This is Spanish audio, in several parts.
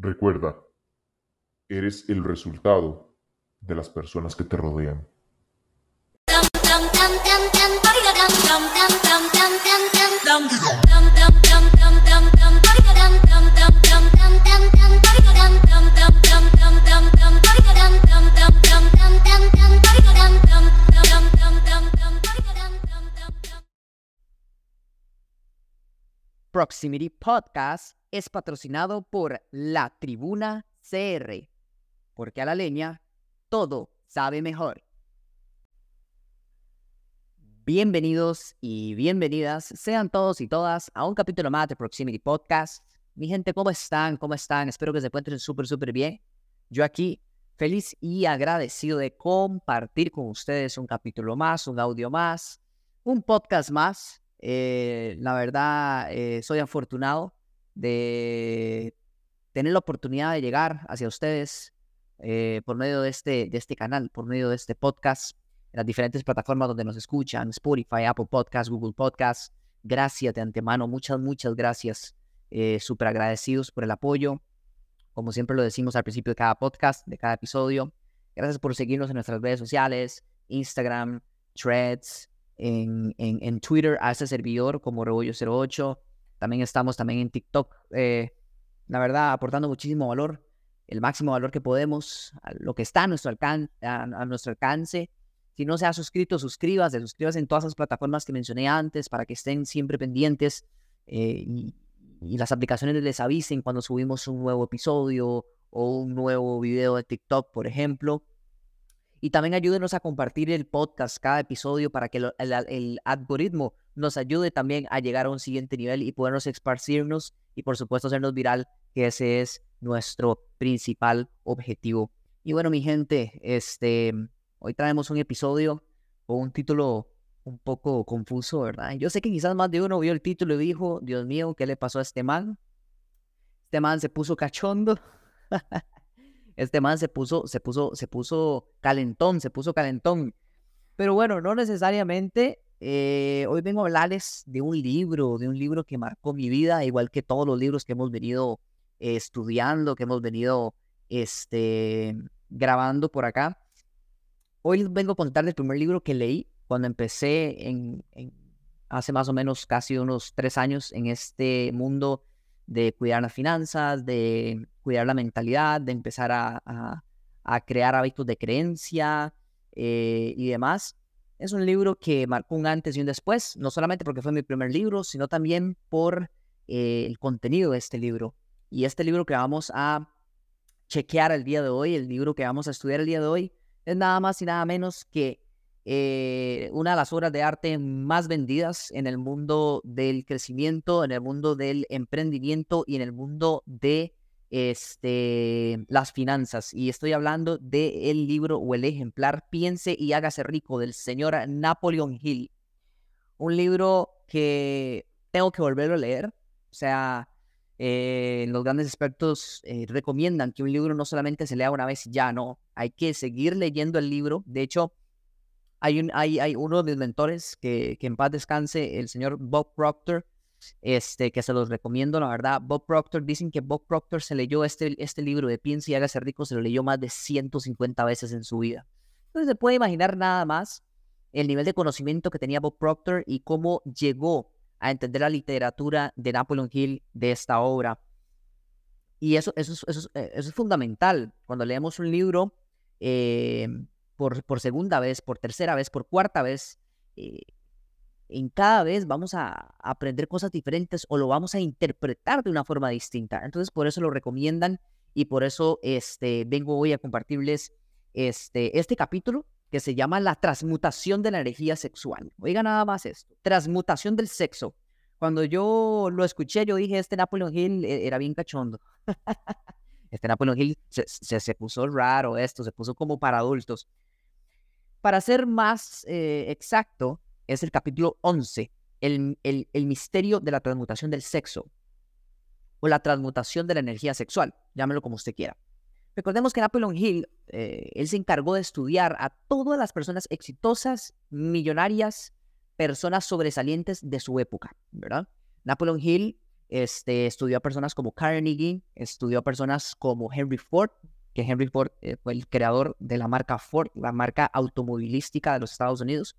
Recuerda, eres el resultado de las personas que te rodean. Proximity Podcast es patrocinado por La Tribuna CR, porque a la leña todo sabe mejor. Bienvenidos y bienvenidas sean todos y todas a un capítulo más de Proximity Podcast. Mi gente, ¿cómo están? ¿Cómo están? Espero que se encuentren súper, súper bien. Yo aquí, feliz y agradecido de compartir con ustedes un capítulo más, un audio más, un podcast más eh, la verdad, eh, soy afortunado de tener la oportunidad de llegar hacia ustedes eh, por medio de este, de este canal, por medio de este podcast, en las diferentes plataformas donde nos escuchan, Spotify, Apple Podcasts, Google Podcasts. Gracias de antemano, muchas, muchas gracias. Súper agradecidos por el apoyo. Como siempre lo decimos al principio de cada podcast, de cada episodio. Gracias por seguirnos en nuestras redes sociales, Instagram, Threads, en, en, Twitter a este servidor como Rebollo08. También estamos también en TikTok. Eh, la verdad, aportando muchísimo valor, el máximo valor que podemos, a lo que está a nuestro, alcance, a, nuestro alcance. Si no se ha suscrito, suscríbase, suscríbase en todas las plataformas que mencioné antes para que estén siempre pendientes eh, y, y, las aplicaciones les avisen cuando subimos un nuevo episodio o un nuevo video de TikTok, por ejemplo. Y también ayúdenos a compartir el podcast cada episodio para que el, algoritmo nos ayude también a llegar a un siguiente nivel y podernos esparcirnos y por supuesto hacernos viral, que ese es nuestro principal objetivo. Y bueno, mi gente, este, hoy traemos un episodio con un título un poco confuso, ¿verdad? Yo sé que quizás más de uno vio el título y dijo, Dios mío, ¿qué le pasó a este man? Este man se puso cachondo. este man se puso, se puso, se puso calentón, se puso calentón. Pero bueno, no necesariamente. Eh, hoy vengo a hablarles de un libro, de un libro que marcó mi vida, igual que todos los libros que hemos venido eh, estudiando, que hemos venido este, grabando por acá. Hoy les vengo a contar el primer libro que leí cuando empecé en, hace más o menos casi unos tres años en este mundo de cuidar las finanzas, de cuidar la mentalidad, de empezar a, crear hábitos de creencia eh, y demás. Es un libro que marcó un antes y un después, no solamente porque fue mi primer libro, sino también por eh, el contenido de este libro. Y este libro que vamos a chequear el día de hoy, el libro que vamos a estudiar el día de hoy, es nada más y nada menos que eh, una de las obras de arte más vendidas en el mundo del crecimiento, en el mundo del emprendimiento y en el mundo de este, las finanzas. Y estoy hablando del libro o el ejemplar Piense y hágase rico del señor Napoleon Hill. Un libro que tengo que volverlo a leer. O sea, eh, los grandes expertos eh, recomiendan que un libro no solamente se lea una vez y ya, no. Hay que seguir leyendo el libro. De hecho, hay, un, hay, hay uno de mis mentores que, que en paz descanse, el señor Bob Proctor, este, que se los recomiendo, la verdad. Bob Proctor, dicen que Bob Proctor se leyó este, este libro de Piensa y hágase rico, se lo leyó más de 150 veces en su vida. Entonces se puede imaginar nada más el nivel de conocimiento que tenía Bob Proctor y cómo llegó a entender la literatura de Napoleon Hill de esta obra. Y eso, eso, eso, eso es fundamental. Cuando leemos un libro, eh, por, segunda vez, por tercera vez, por cuarta vez, eh, en cada vez vamos a aprender cosas diferentes o lo vamos a interpretar de una forma distinta. Entonces, por eso lo recomiendan y por eso este, vengo hoy a compartirles este, este capítulo que se llama La transmutación de la energía sexual. Oiga nada más esto, transmutación del sexo. Cuando yo lo escuché, yo dije, este Napoleon Hill eh, era bien cachondo. este Napoleon Hill se, se, puso raro esto, se puso como para adultos. Para ser más eh, exacto, es el capítulo 11, el, el, misterio de la transmutación del sexo o la transmutación de la energía sexual, llámelo como usted quiera. Recordemos que Napoleon Hill, eh, él se encargó de estudiar a todas las personas exitosas, millonarias, personas sobresalientes de su época, ¿verdad? Napoleon Hill este, estudió a personas como Carnegie, estudió a personas como Henry Ford, que Henry Ford eh, fue el creador de la marca Ford, la marca automovilística de los Estados Unidos,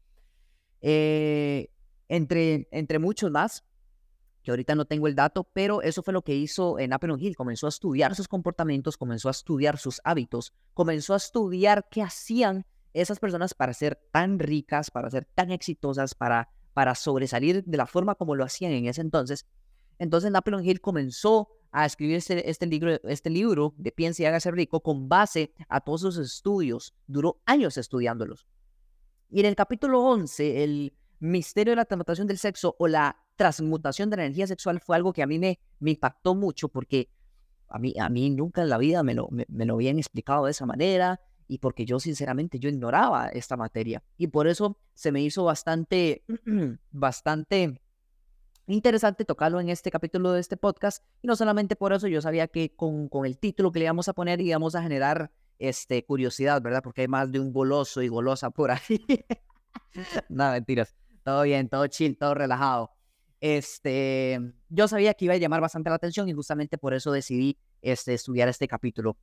eh, entre, entre muchos más, que ahorita no tengo el dato, pero eso fue lo que hizo en Napoleon Hill, comenzó a estudiar sus comportamientos, comenzó a estudiar sus hábitos, comenzó a estudiar qué hacían esas personas para ser tan ricas, para ser tan exitosas, para, para sobresalir de la forma como lo hacían en ese entonces. Entonces Napoleon Hill comenzó a escribir este, este, libro, este libro de Piensa y hágase rico con base a todos sus estudios. Duró años estudiándolos. Y en el capítulo 11, el misterio de la transmutación del sexo o la transmutación de la energía sexual fue algo que a mí me, me impactó mucho porque a mí, a mí nunca en la vida me lo, me, me lo habían explicado de esa manera y porque yo sinceramente yo ignoraba esta materia y por eso se me hizo bastante, bastante interesante tocarlo en este capítulo de este podcast. Y no solamente por eso, yo sabía que con, con el título que le íbamos a poner íbamos a generar este, curiosidad, ¿verdad? Porque hay más de un goloso y golosa por ahí. no, mentiras. Todo bien, todo chill, todo relajado. Este, yo sabía que iba a llamar bastante la atención y justamente por eso decidí este, estudiar este capítulo.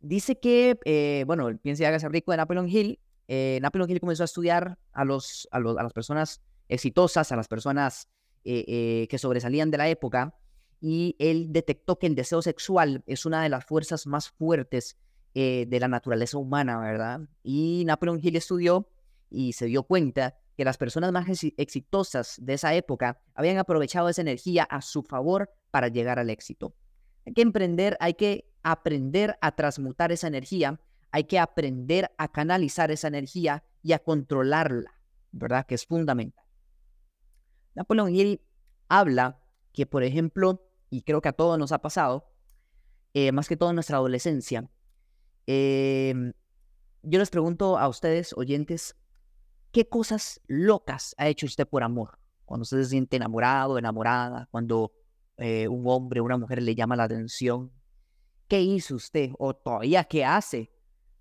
Dice que, eh, bueno, piensa y hágase rico de Napoleon Hill. Eh, Napoleon Hill comenzó a estudiar a, los, a, los, a las personas exitosas, a las personas eh, eh, que sobresalían de la época y él detectó que el deseo sexual es una de las fuerzas más fuertes eh, de la naturaleza humana, ¿verdad? Y Napoleon Hill estudió y se dio cuenta que las personas más exitosas de esa época habían aprovechado esa energía a su favor para llegar al éxito. Hay que emprender, hay que aprender a transmutar esa energía, hay que aprender a canalizar esa energía y a controlarla, ¿verdad? Que es fundamental. Napoleon Hill habla que, por ejemplo, y creo que a todos nos ha pasado, eh, más que todo en nuestra adolescencia, em, yo les pregunto a ustedes, oyentes, ¿qué cosas locas ha hecho usted por amor? Cuando usted se siente enamorado, enamorada, cuando eh, un hombre o una mujer le llama la atención, ¿qué hizo usted? O todavía, ¿qué hace?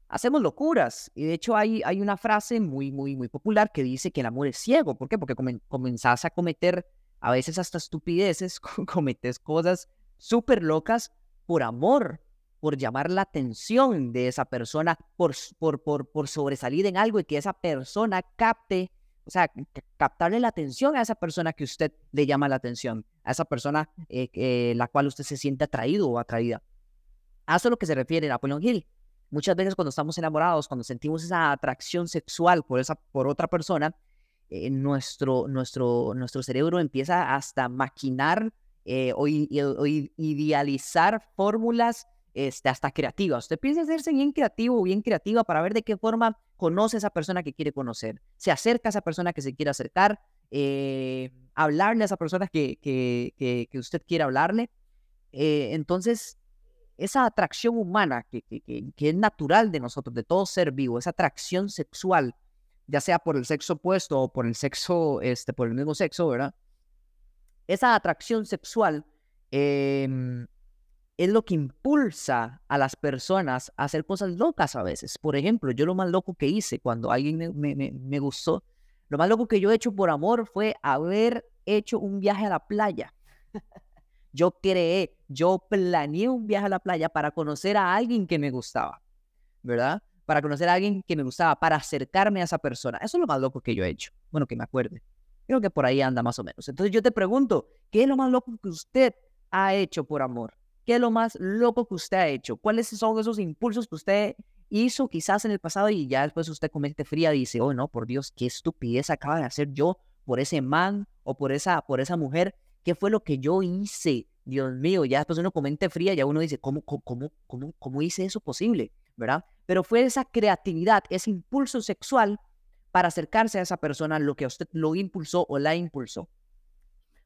Hacemos locuras. Y de hecho hay, hay una frase muy, muy, muy popular que dice que el amor es ciego. ¿Por qué? Porque comenzás a cometer a veces hasta estupideces, cometes cosas súper locas por amor, por llamar la atención de esa persona, por, por, por, por sobresalir en algo y que esa persona capte, o sea, captarle la atención a esa persona que usted le llama la atención, a esa persona eh, la cual usted se siente atraído o atraída. A eso es lo que se refiere Napoleon Hill. Muchas veces cuando estamos enamorados, cuando sentimos esa atracción sexual por, esa, por otra persona, eh, nuestro, nuestro, nuestro cerebro empieza hasta maquinar eh, o, idealizar fórmulas este, hasta creativas. Usted piensa hacerse bien creativo o bien creativa para ver de qué forma conoce a esa persona que quiere conocer. Se acerca a esa persona que se quiere acercar, eh, hablarle a esa persona que, que, que, que usted quiere hablarle. entonces, esa atracción humana que, es natural de nosotros, de todo ser vivo, esa atracción sexual, ya sea por el sexo opuesto o por el sexo, este, por el mismo sexo, ¿verdad? Esa atracción sexual em, es lo que impulsa a las personas a hacer cosas locas a veces. Por ejemplo, yo lo más loco que hice cuando alguien me, me, me gustó, lo más loco que yo he hecho por amor fue haber hecho un viaje a la playa. Yo creé, yo planeé un viaje a la playa para conocer a alguien que me gustaba, ¿verdad? Para conocer a alguien que me gustaba, para acercarme a esa persona. Eso es lo más loco que yo he hecho. Bueno, que me acuerde. Creo que por ahí anda más o menos. Entonces yo te pregunto, ¿qué es lo más loco que usted ha hecho por amor? ¿Qué es lo más loco que usted ha hecho? ¿Cuáles son esos impulsos que usted hizo quizás en el pasado y ya después usted comete fría y dice, oh no, por Dios, qué estupidez acaba de hacer yo por ese man o por esa, por esa mujer ¿Qué fue lo que yo hice? Dios mío, ya después uno comenta fría, ya uno dice, ¿cómo, cómo, cómo, cómo hice eso posible? ¿Verdad? Pero fue esa creatividad, ese impulso sexual para acercarse a esa persona, lo que usted lo impulsó o la impulsó.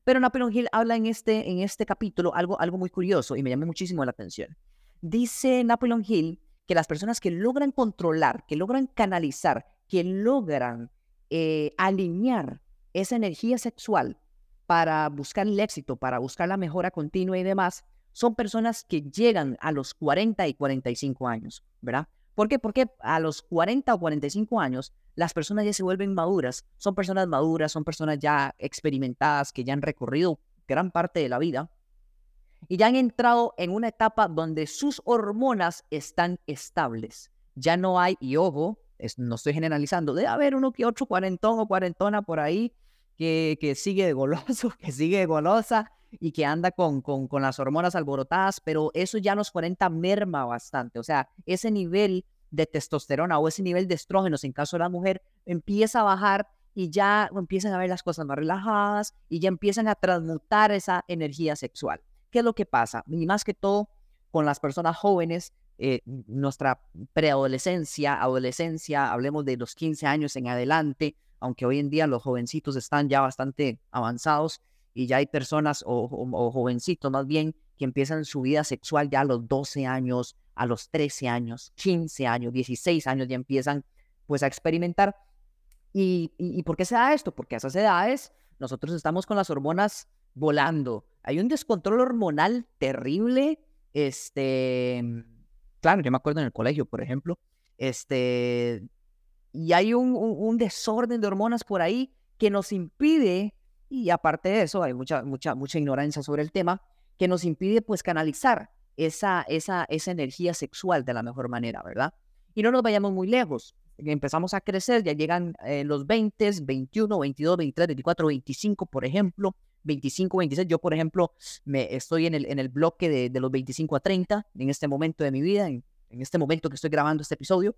Pero Napoleon Hill habla en este, en este capítulo algo, algo muy curioso y me llama muchísimo la atención. Dice Napoleon Hill que las personas que logran controlar, que logran canalizar, que logran eh, alinear esa energía sexual para buscar el éxito, para buscar la mejora continua y demás, son personas que llegan a los 40 y 45 años, ¿verdad? ¿Por qué? Porque a los 40 o 45 años las personas ya se vuelven maduras, son personas maduras, son personas ya experimentadas, que ya han recorrido gran parte de la vida y ya han entrado en una etapa donde sus hormonas están estables. Ya no hay, y ojo, no estoy generalizando, debe haber uno que otro cuarentón o cuarentona por ahí que, que sigue de goloso, que sigue de golosa y que anda con, con, con las hormonas alborotadas, pero eso ya a los 40 merma bastante. O sea, ese nivel de testosterona o ese nivel de estrógenos en caso de la mujer empieza a bajar y ya empiezan a ver las cosas más relajadas y ya empiezan a transmutar esa energía sexual. ¿Qué es lo que pasa? Y más que todo con las personas jóvenes, eh, nuestra preadolescencia, adolescencia, hablemos de los 15 años en adelante, aunque hoy en día los jovencitos están ya bastante avanzados y ya hay personas o, jovencitos más bien que empiezan su vida sexual ya a los 12 años, a los 13 años, 15 años, 16 años ya empiezan pues a experimentar. ¿Y, y, por qué se da esto? Porque a esas edades nosotros estamos con las hormonas volando, hay un descontrol hormonal terrible. Este, claro, yo me acuerdo en el colegio, por ejemplo, este, y hay un, un, desorden de hormonas por ahí que nos impide, y aparte de eso, hay mucha, mucha, mucha ignorancia sobre el tema, que nos impide pues canalizar esa, esa, esa energía sexual de la mejor manera, ¿verdad? Y no nos vayamos muy lejos. Empezamos a crecer, ya llegan eh, los 20, 21, 22, 23, 24, 25, por ejemplo, 25, 26. Yo, por ejemplo, me estoy en el, en el bloque de, de los 25 a 30 en este momento de mi vida, en, en este momento que estoy grabando este episodio.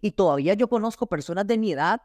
Y todavía yo conozco personas de mi edad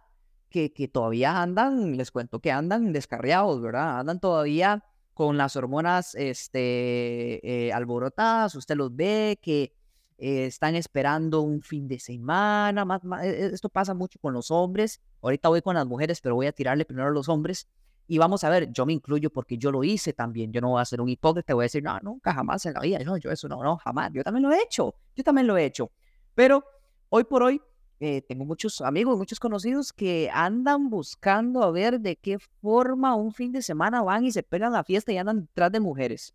que, que todavía andan, les cuento que andan descarriados, ¿verdad? Andan todavía con las hormonas este, eh, alborotadas, usted los ve que eh, están esperando un fin de semana, más, e, esto pasa mucho con los hombres, ahorita voy con las mujeres, pero voy a tirarle primero a los hombres, y vamos a ver, yo me incluyo porque yo lo hice también. Yo no voy a ser un hipócrita, voy a decir, no, nunca, jamás en la vida. No, yo eso no, no, jamás. Yo también lo he hecho. Yo también lo he hecho. Pero hoy por hoy eh, tengo muchos amigos, muchos conocidos que andan buscando a ver de qué forma un fin de semana van y se pegan la fiesta y andan detrás de mujeres.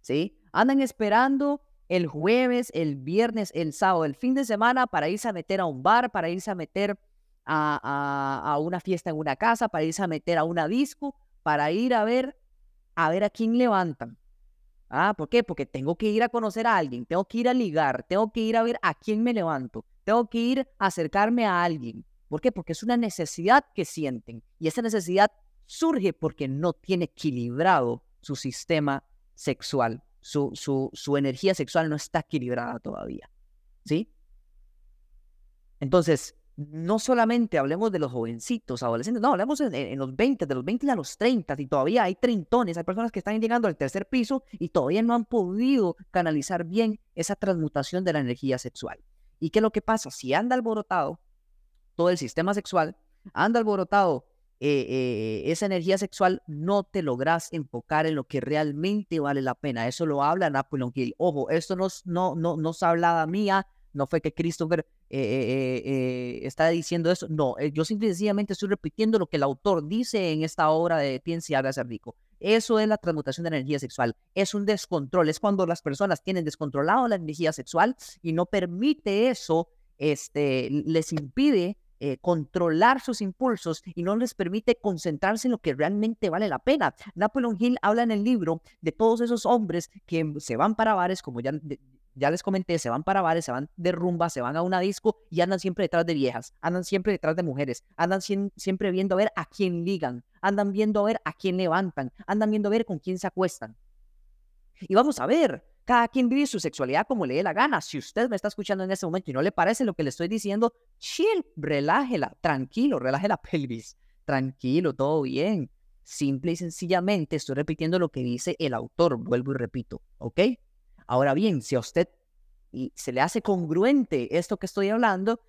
¿Sí? Andan esperando el jueves, el viernes, el sábado, el fin de semana para irse a meter a un bar, para irse a meter a, una fiesta en una casa, para irse a meter a una disco, para ir a ver, a ver a quién levantan. Ah, ¿por qué? Porque tengo que ir a conocer a alguien, tengo que ir a ligar, tengo que ir a ver a quién me levanto, tengo que ir a acercarme a alguien. ¿Por qué? Porque es una necesidad que sienten y esa necesidad surge porque no tiene equilibrado su sistema sexual, su, su, su energía sexual no está equilibrada todavía. ¿Sí? Entonces, no solamente hablemos de los jovencitos, adolescentes, no, hablemos en, los 20, de los 20 a los 30, y todavía hay trintones, hay personas que están llegando al tercer piso y todavía no han podido canalizar bien esa transmutación de la energía sexual. ¿Y qué es lo que pasa? Si anda alborotado todo el sistema sexual, anda alborotado eh, eh, esa energía sexual, no te logras enfocar en lo que realmente vale la pena. Eso lo habla Napoleon Hill. Ojo, esto no, no, no, no se hablada mía, no fue que Christopher eh, está diciendo eso. No, yo simplemente estoy repitiendo lo que el autor dice en esta obra de Piensa y hágase rico. Eso es la transmutación de energía sexual. Es un descontrol. Es cuando las personas tienen descontrolado la energía sexual y no permite eso, este, les impide controlar sus impulsos y no les permite concentrarse en lo que realmente vale la pena. Napoleon Hill habla en el libro de todos esos hombres que se van para bares, como ya ya les comenté, se van para bares, se van de rumba, se van a una disco y andan siempre detrás de viejas, andan siempre detrás de mujeres, andan siempre viendo a ver a quién ligan, andan viendo a ver a quién levantan, andan viendo a ver con quién se acuestan. Y vamos a ver, cada quien vive su sexualidad como le dé la gana. Si usted me está escuchando en este momento y no le parece lo que le estoy diciendo, chill, relájela, tranquilo, relaje la pelvis, tranquilo, todo bien. Simple y sencillamente estoy repitiendo lo que dice el autor, vuelvo y repito, ¿ok? Ahora bien, si a usted se le hace congruente esto que estoy hablando,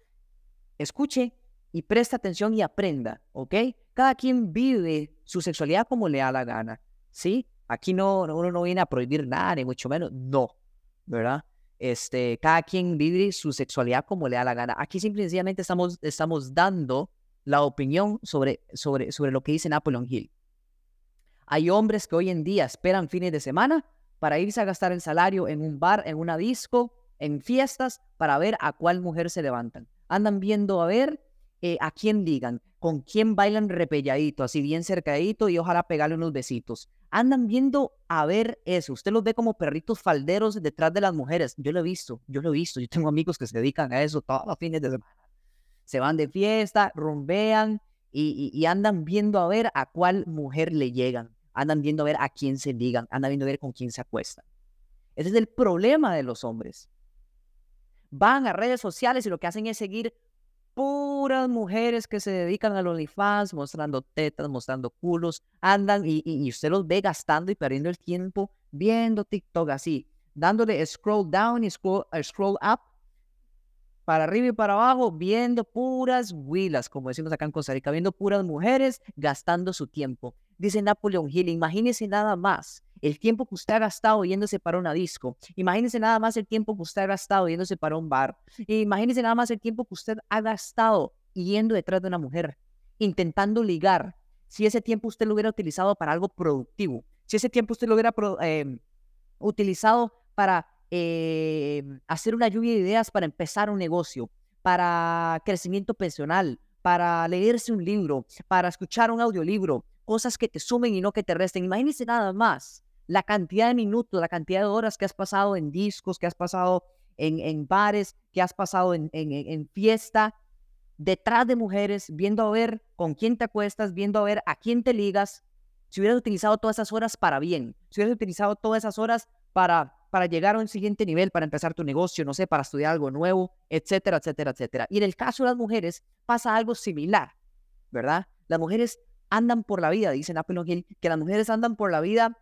escuche y preste atención y aprenda, ¿ok? Cada quien vive su sexualidad como le da la gana, ¿sí? Aquí no, uno no viene a prohibir nada, ni mucho menos, no, ¿verdad? Este, cada quien vive su sexualidad como le da la gana. Aquí simplemente estamos, estamos dando la opinión sobre, sobre, sobre lo que dice Napoleon Hill. Hay hombres que hoy en día esperan fines de semana para irse a gastar el salario en un bar, en una disco, en fiestas, para ver a cuál mujer se levantan. Andan viendo a ver eh, a quién ligan, con quién bailan repelladito, así bien cercadito y ojalá pegarle unos besitos. Andan viendo a ver eso. Usted los ve como perritos falderos detrás de las mujeres. Yo lo he visto, yo lo he visto. Yo tengo amigos que se dedican a eso todos los fines de semana. Se van de fiesta, rumbean y, andan viendo a ver a cuál mujer le llegan. Andan viendo a ver a quién se ligan. Andan viendo a ver con quién se acuestan. Ese es el problema de los hombres. Van a redes sociales y lo que hacen es seguir puras mujeres que se dedican al OnlyFans, mostrando tetas, mostrando culos, andan y, usted los ve gastando y perdiendo el tiempo viendo TikTok así, dándole scroll down y scroll, eh, scroll up, para arriba y para abajo, viendo puras huilas, como decimos acá en Costa Rica, viendo puras mujeres gastando su tiempo. Dice Napoleon Hill, imagínese nada más el tiempo que usted ha gastado yéndose para una disco. Imagínese nada más el tiempo que usted ha gastado yéndose para un bar. Imagínese nada más el tiempo que usted ha gastado yendo detrás de una mujer, intentando ligar. Si ese tiempo usted lo hubiera utilizado para algo productivo, si ese tiempo usted lo hubiera em, utilizado para em, hacer una lluvia de ideas para empezar un negocio, para crecimiento pensional, para leerse un libro, para escuchar un audiolibro, cosas que te sumen y no que te resten. Imagínese nada más la cantidad de minutos, la cantidad de horas que has pasado en discos, que has pasado en, en bares, que has pasado en, en, fiesta, detrás de mujeres, viendo a ver con quién te acuestas, viendo a ver a quién te ligas, si hubieras utilizado todas esas horas para bien, si hubieras utilizado todas esas horas para, para llegar a un siguiente nivel, para empezar tu negocio, no sé, para estudiar algo nuevo, etcétera, etcétera, etcétera. Y en el caso de las mujeres pasa algo similar, ¿verdad? Las mujeres andan por la vida, dice Napoleon Hill, que las mujeres andan por la vida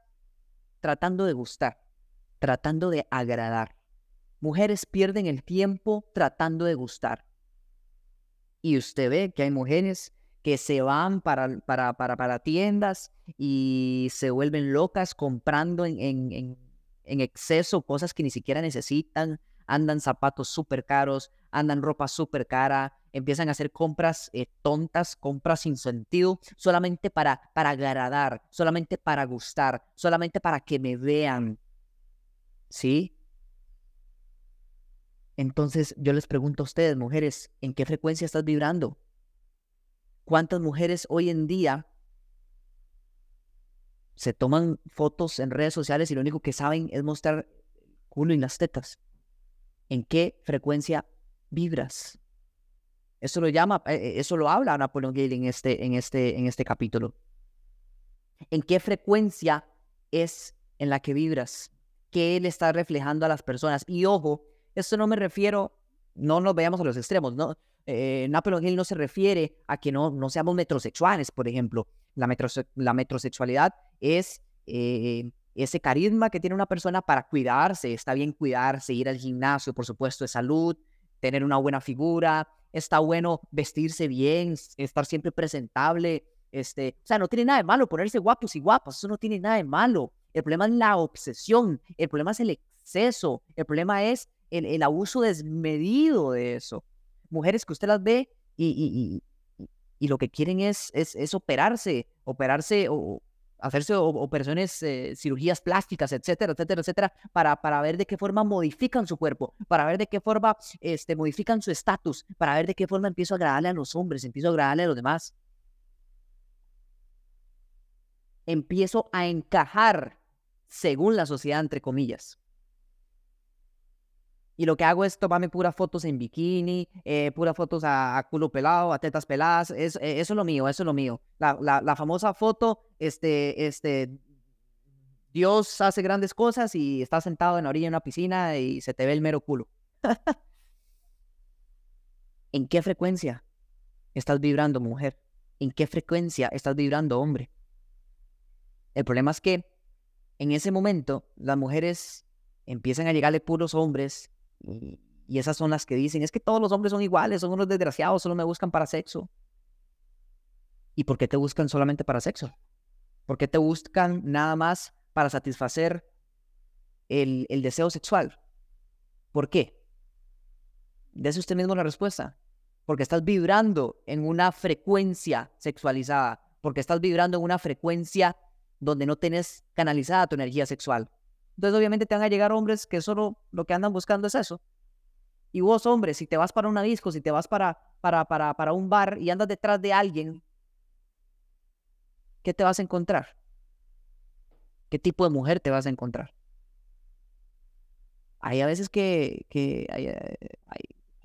tratando de gustar, tratando de agradar. Mujeres pierden el tiempo tratando de gustar. Y usted ve que hay mujeres que se van para, para, para, para tiendas y se vuelven locas comprando en, en, en exceso cosas que ni siquiera necesitan, andan zapatos súper caros, andan ropa súper cara, empiezan a hacer compras eh, tontas, compras sin sentido, solamente para, para agradar, solamente para gustar, solamente para que me vean. ¿Sí? Entonces yo les pregunto a ustedes, mujeres, ¿en qué frecuencia estás vibrando? ¿Cuántas mujeres hoy en día se toman fotos en redes sociales y lo único que saben es mostrar culo y las tetas? ¿En qué frecuencia vibras? Eso lo llama, eh, eh, eso lo habla Napoleon Gale en este, en este, en este capítulo. ¿En qué frecuencia es en la que vibras? ¿Qué él está reflejando a las personas? Y ojo, esto no me refiero, no nos veamos a los extremos, ¿no? Eh, Napoleon Hill no se refiere a que no, no seamos metrosexuales, por ejemplo. La, la metrosexualidad es ese carisma que tiene una persona para cuidarse. Está bien cuidarse, ir al gimnasio, por supuesto, de salud, tener una buena figura, está bueno vestirse bien, estar siempre presentable. Este, o sea, no tiene nada de malo ponerse guapos y guapas, eso no tiene nada de malo. El problema es la obsesión, el problema es el exceso, el problema es el, abuso desmedido de eso. Mujeres que usted las ve y, y, lo que quieren es, es, es operarse, operarse o, hacerse operaciones, eh, cirugías plásticas, etcétera, etcétera, etcétera, para, para ver de qué forma modifican su cuerpo, para ver de qué forma este, modifican su estatus, para ver de qué forma empiezo a agradarle a los hombres, empiezo a agradarle a los demás. Empiezo a encajar según la sociedad, entre comillas. Y lo que hago es tomarme puras fotos en bikini, eh, puras fotos a, culo pelado, a tetas peladas. Es, eh, eso es lo mío, eso es lo mío. La, la, famosa foto, este, este, Dios hace grandes cosas y está sentado en la orilla de una piscina y se te ve el mero culo. ¿En qué frecuencia estás vibrando, mujer? ¿En qué frecuencia estás vibrando, hombre? El problema es que en ese momento las mujeres empiezan a llegarle puros hombres y, esas son las que dicen, es que todos los hombres son iguales, son unos desgraciados, solo me buscan para sexo. ¿Y por qué te buscan solamente para sexo? ¿Por qué te buscan nada más para satisfacer el, el deseo sexual? ¿Por qué? Dese usted mismo la respuesta. Porque estás vibrando en una frecuencia sexualizada. Porque estás vibrando en una frecuencia donde no tienes canalizada tu energía sexual. Entonces obviamente te van a llegar hombres que solo lo que andan buscando es eso. Y vos, hombre, si te vas para una disco, si te vas para, para, para, para un bar y andas detrás de alguien, ¿qué te vas a encontrar? ¿Qué tipo de mujer te vas a encontrar? Hay a veces que, que hay, eh,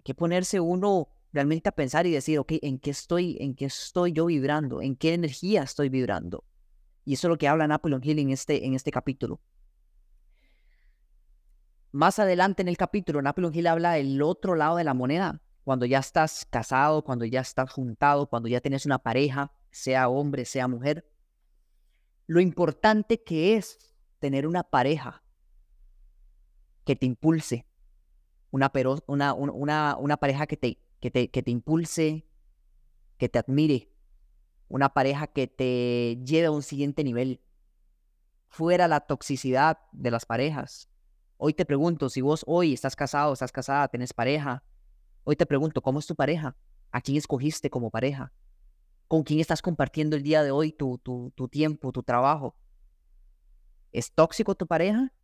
que ponerse uno realmente a pensar y decir, ok, ¿en qué estoy, en qué estoy yo vibrando? ¿En qué energía estoy vibrando? Y eso es lo que habla Napoleon Hill en este, en este capítulo. Más adelante en el capítulo, Napoleon Hill habla del otro lado de la moneda, cuando ya estás casado, cuando ya estás juntado, cuando ya tienes una pareja, sea hombre, sea mujer. Lo importante que es tener una pareja que te impulse, una, una, pareja que te, que te, que te impulse, que te admire, una pareja que te lleve a un siguiente nivel, fuera la toxicidad de las parejas. Hoy te pregunto, si vos hoy estás casado, estás casada, tenés pareja, hoy te pregunto, ¿cómo es tu pareja? ¿A quién escogiste como pareja? ¿Con quién estás compartiendo el día de hoy tu, tu, tu tiempo, tu trabajo? ¿Es tóxico tu pareja?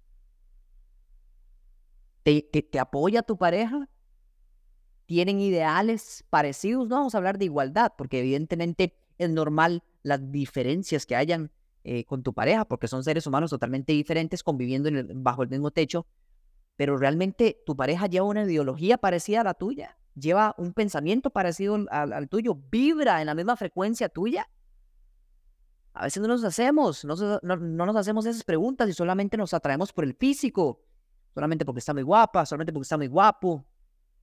¿Te, te apoya tu pareja? tienen ideales parecidos, no vamos a hablar de igualdad, porque evidentemente es normal las diferencias que hayan eh, con tu pareja, porque son seres humanos totalmente diferentes conviviendo bajo el mismo techo, pero realmente tu pareja lleva una ideología parecida a la tuya, lleva un pensamiento parecido al, tuyo, vibra en la misma frecuencia tuya. A veces no nos hacemos, no, no nos hacemos esas preguntas y solamente nos atraemos por el físico, solamente porque está muy guapa, solamente porque está muy guapo,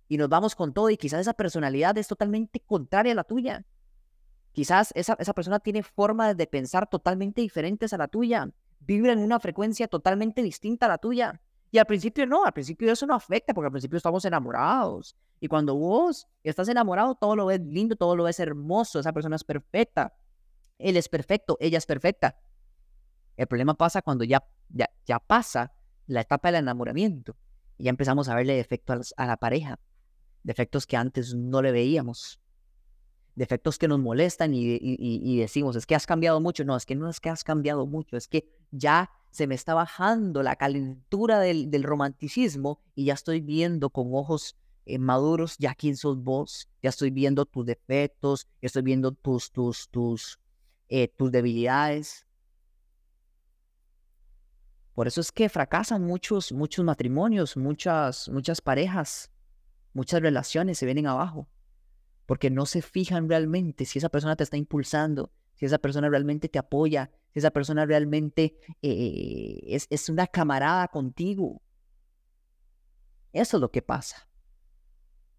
y nos vamos con todo y quizás esa personalidad es totalmente contraria a la tuya. Quizás esa, esa persona tiene formas de pensar totalmente diferentes a la tuya, vibra en una frecuencia totalmente distinta a la tuya. Y al principio no, al principio eso no afecta porque al principio estamos enamorados. Y cuando vos estás enamorado, todo lo ves lindo, todo lo ves hermoso, esa persona es perfecta. Él es perfecto, ella es perfecta. El problema pasa cuando ya, ya, ya pasa la etapa del enamoramiento y ya empezamos a verle defecto a la pareja defectos que antes no le veíamos, defectos que nos molestan y, decimos, es que has cambiado mucho. No, es que no es que has cambiado mucho, es que ya se me está bajando la calentura del, romanticismo y ya estoy viendo con ojos eh, maduros ya quién sos vos, ya estoy viendo tus defectos, estoy viendo tus, tus, tus, eh, tus debilidades. Por eso es que fracasan muchos, muchos matrimonios, muchas, muchas parejas, muchas relaciones se vienen abajo porque no se fijan realmente si esa persona te está impulsando, si esa persona realmente te apoya, si esa persona realmente eh, es, es una camarada contigo. Eso es lo que pasa.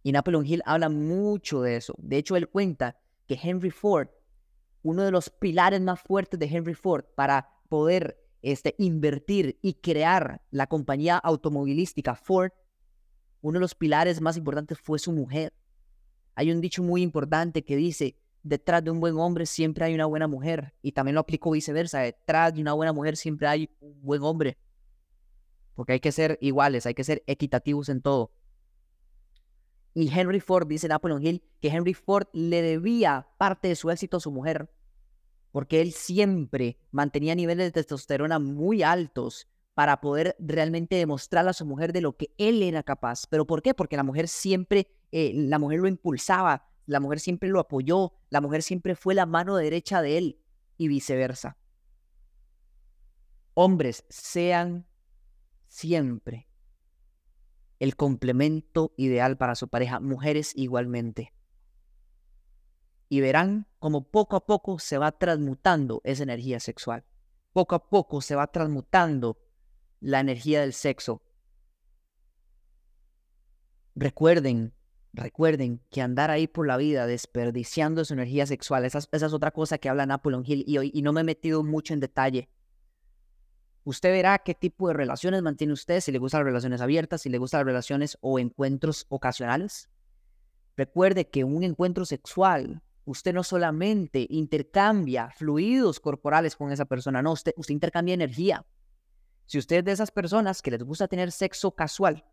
Y Napoleon Hill habla mucho de eso. De hecho, él cuenta que Henry Ford, uno de los pilares más fuertes de Henry Ford para poder este, invertir y crear la compañía automovilística Ford uno de los pilares más importantes fue su mujer. Hay un dicho muy importante que dice, detrás de un buen hombre siempre hay una buena mujer. Y también lo aplico viceversa, detrás de una buena mujer siempre hay un buen hombre. Porque hay que ser iguales, hay que ser equitativos en todo. Y Henry Ford, dice Napoleon Hill, que Henry Ford le debía parte de su éxito a su mujer, porque él siempre mantenía niveles de testosterona muy altos para poder realmente demostrarle a su mujer de lo que él era capaz. ¿Pero por qué? Porque la mujer siempre, eh, la mujer lo impulsaba, la mujer siempre lo apoyó, la mujer siempre fue la mano derecha de él y viceversa. Hombres, sean siempre el complemento ideal para su pareja, mujeres igualmente. Y verán como poco a poco se va transmutando esa energía sexual. Poco a poco se va transmutando la energía del sexo. Recuerden, recuerden que andar ahí por la vida desperdiciando su energía sexual, esa, es otra cosa que habla Napoleon Hill y, y no me he metido mucho en detalle. Usted verá qué tipo de relaciones mantiene usted, si le gustan las relaciones abiertas, si le gustan las relaciones o encuentros ocasionales. Recuerde que un encuentro sexual, usted no solamente intercambia fluidos corporales con esa persona, no, usted, usted intercambia energía. Si usted es de esas personas que les gusta tener sexo casual,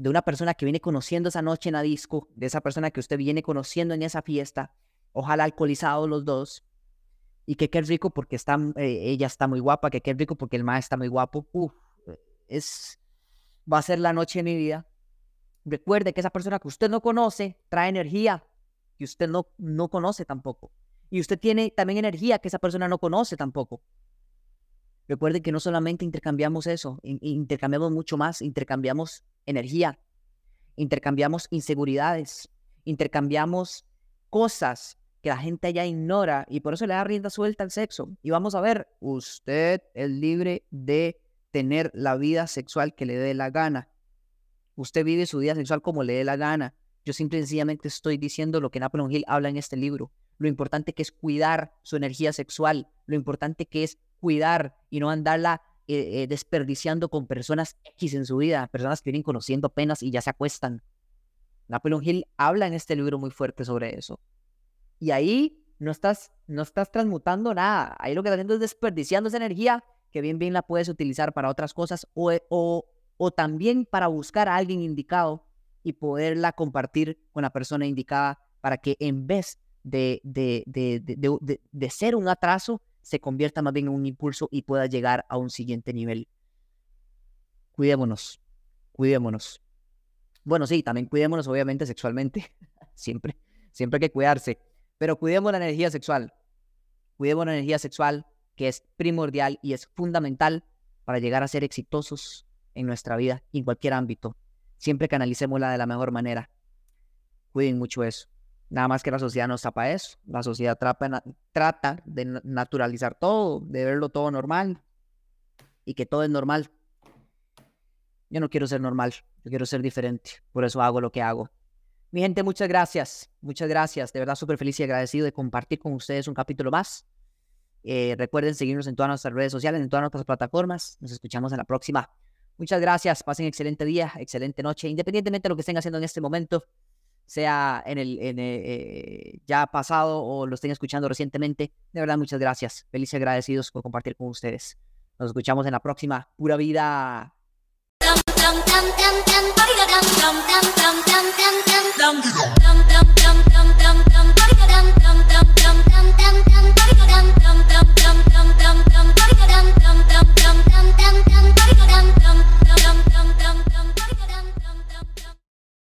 de una persona que viene conociendo esa noche en la disco, de esa persona que usted viene conociendo en esa fiesta, ojalá alcoholizados los dos, y que qué rico porque está, eh, ella está muy guapa, que qué rico porque el maestro está muy guapo, es, va a ser la noche de mi vida. recuerde que esa persona que usted no conoce trae energía que usted no, no conoce tampoco. Y usted tiene también energía que esa persona no conoce tampoco. Recuerde que no solamente intercambiamos eso, intercambiamos mucho más, intercambiamos energía, intercambiamos inseguridades, intercambiamos cosas que la gente ya ignora y por eso le da rienda suelta al sexo. Y vamos a ver, usted es libre de tener la vida sexual que le dé la gana. Usted vive su vida sexual como le dé la gana. Yo simple y sencillamente estoy diciendo lo que Napoleon Hill habla en este libro. Lo importante que es cuidar su energía sexual, lo importante que es cuidar y no andarla eh, eh, desperdiciando con personas X en su vida, personas que vienen conociendo apenas y ya se acuestan. Napoleon Hill habla en este libro muy fuerte sobre eso. Y ahí no estás, no estás transmutando nada. Ahí lo que estás haciendo es desperdiciando esa energía que bien bien la puedes utilizar para otras cosas o, o, o también para buscar a alguien indicado y poderla compartir con la persona indicada para que en vez de, de, de, de, ser un atraso, se convierta más bien en un impulso y pueda llegar a un siguiente nivel. Cuidémonos, cuidémonos. Bueno, sí, también cuidémonos obviamente sexualmente, siempre, siempre hay que cuidarse, pero cuidemos la energía sexual. Cuidemos la energía sexual que es primordial y es fundamental para llegar a ser exitosos en nuestra vida en cualquier ámbito siempre canalicémosla de la mejor manera. Cuiden mucho eso. Nada más que la sociedad no tapa eso. La sociedad trata de naturalizar todo, de verlo todo normal y que todo es normal. Yo no quiero ser normal, yo quiero ser diferente. Por eso hago lo que hago. Mi gente, muchas gracias. Muchas gracias. De verdad, súper feliz y agradecido de compartir con ustedes un capítulo más. Eh, recuerden seguirnos en todas nuestras redes sociales, en todas nuestras plataformas. Nos escuchamos en la próxima. Muchas gracias, pasen excelente día, excelente noche, independientemente de lo que estén haciendo en este momento, sea en el, ya pasado o lo estén escuchando recientemente. De verdad, muchas gracias. Feliz y agradecidos por compartir con ustedes. Nos escuchamos en la próxima. Pura vida.